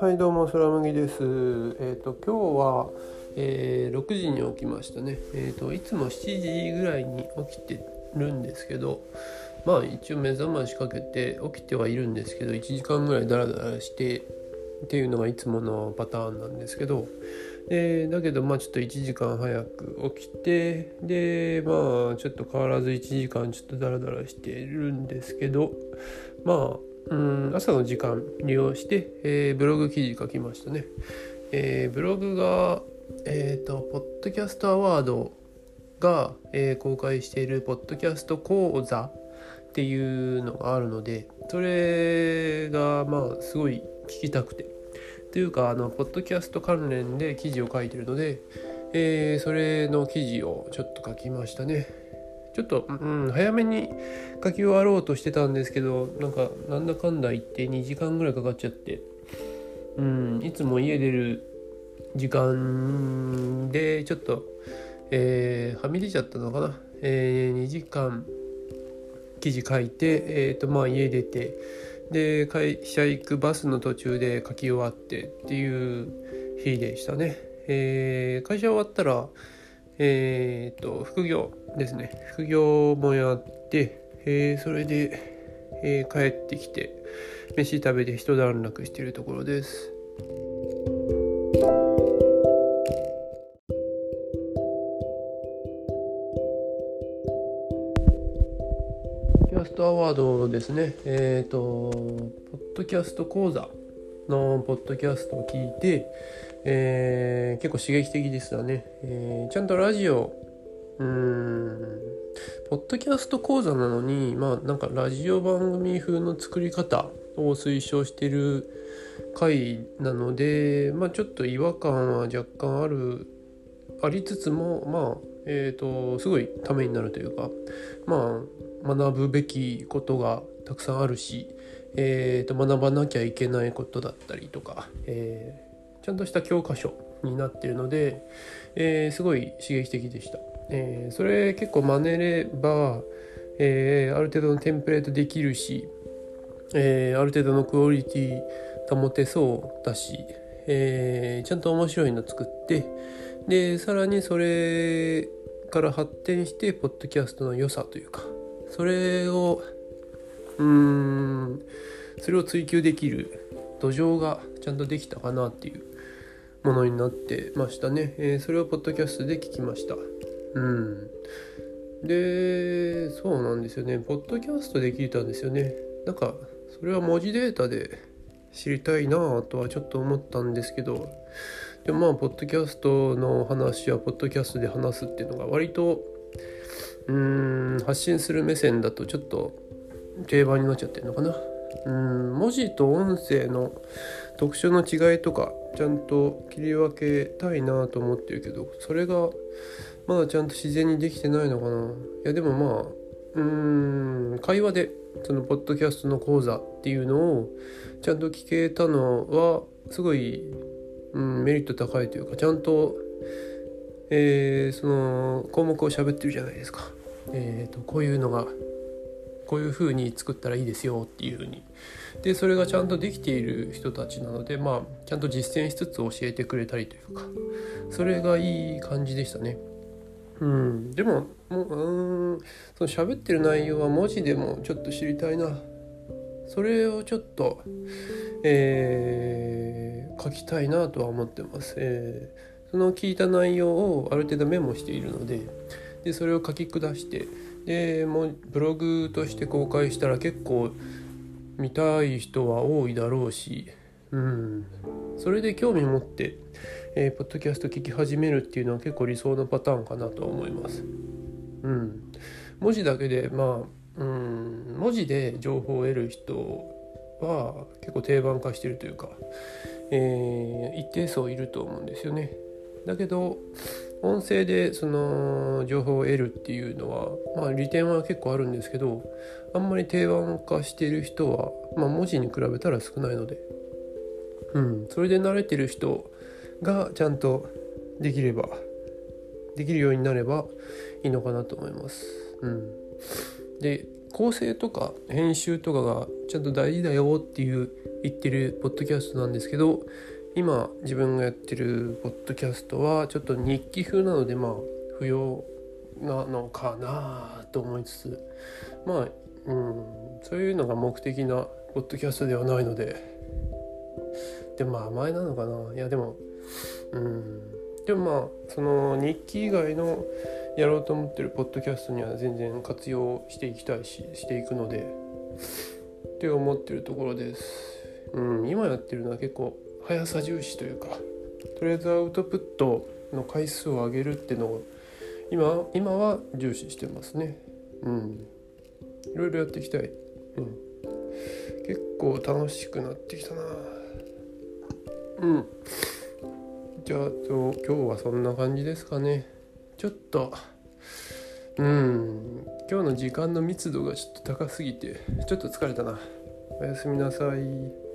はいどうも空麦です。えっ、と今日は、えー6時に起きましたね。えっ、といつも7時ぐらいに起きてるんですけどまあ一応目覚ましかけて起きてはいるんですけど1時間ぐらいダラダラしてっていうのがいつものパターンなんですけどでだけどまあちょっと1時間早く起きてでまあちょっと変わらず1時間ちょっとダラダラしてるんですけどまあうん。朝の時間利用して、えーブログ記事書きましたね。えーブログがえっ、とポッドキャストアワードが、えー公開しているポッドキャスト講座っていうのがあるのでそれがまあすごい聞きたくて。というかあのポッドキャスト関連で記事を書いてるので、えーそれの記事をちょっと書きましたね。ちょっと、うん、早めに書き終わろうとしてたんですけどなんかなんだかんだ言って2時間ぐらいかかっちゃって。うんいつも家出る時間でちょっと、えーはみ出ちゃったのかな、え2時間記事書いて、えーとまあ、家出てで会社行くバスの途中で書き終わってっていう日でしたね。えー会社終わったらえー、と副業ですね副業もやって、えーそれで、えー帰ってきて飯食べて一段落しているところです。キャストアワードのですね。えっ、と、ポッドキャスト講座のポッドキャストを聞いて、えー結構刺激的でしたね。えーちゃんとラジオ、うん、ポッドキャスト講座なのに、まあなんかラジオ番組風の作り方を推奨してる回なので、まあちょっと違和感は若干ある、ありつつも、まあ、えっ、と、すごいためになるというか、まあ、学ぶべきことがたくさんあるし、えー、と学ばなきゃいけないことだったりとか、えーちゃんとした教科書になってるので、えーすごい刺激的でした。えーそれ結構真似れば、えーある程度のテンプレートできるし、えーある程度のクオリティ保てそうだし、えーちゃんと面白いの作ってでさらにそれから発展してポッドキャストの良さというかそれをうーんそれを追求できる土壌がちゃんとできたかなっていうものになってましたね、えーそれをポッドキャストで聞きました。うん。でそうなんですよね。ポッドキャストで聞いたんですよね。なんかそれは文字データで知りたいなとはちょっと思ったんですけどでもまあポッドキャストの話はポッドキャストで話すっていうのが割とうーん発信する目線だとちょっと定番になっちゃってるのかな。うん。文字と音声の特徴の違いとかちゃんと切り分けたいなと思ってるけどそれがまだちゃんと自然にできてないのかな。いやでもまあうん。会話でそのポッドキャストの講座っていうのをちゃんと聞けたのはすごい、うん、メリット高いというかちゃんと、えーその項目を喋ってるじゃないですか。えー、とこういうのがこういう風に作ったらいいですよっていう風に。でそれがちゃんとできている人たちなのでまあちゃんと実践しつつ教えてくれたりというかそれがいい感じでしたね。うん。でももううーんその喋ってる内容は文字でもちょっと知りたいな。それをちょっとえー書きたいなとは思ってます、えーその聞いた内容をある程度メモしているのででそれを書き下してでもうブログとして公開したら結構見たい人は多いだろうし、うん、それで興味持って、えーポッドキャスト聞き始めるっていうのは結構理想のパターンかなと思います。うん、文字だけでまあ、うん、文字で情報を得る人は結構定番化してるというか、えー一定数いると思うんですよね。だけど音声でその情報を得るっていうのはまあ利点は結構あるんですけどあんまり定番化している人は、まあ、文字に比べたら少ないので、うん、それで慣れてる人がちゃんとできればできるようになればいいのかなと思います。うん、で構成とか編集とかがちゃんと大事だよっていう言ってるポッドキャストなんですけど今自分がやってるポッドキャストはちょっと日記風なのでまあ不要なのかなと思いつつまあうんそういうのが目的なポッドキャストではないので。でもまあ甘えなのかな。いやでもうん。でもまあその日記以外のやろうと思ってるポッドキャストには全然活用していきたいししていくのでって思ってるところです。うん、今やってるのは結構速さ重視というかとりあえずアウトプットの回数を上げるっていうのを今今は重視してますね。うん。いろいろやっていきたい。うん。結構楽しくなってきたな。うん。じゃあ今日はそんな感じですかね。ちょっとうん今日の時間の密度がちょっと高すぎてちょっと疲れたな。おやすみなさい。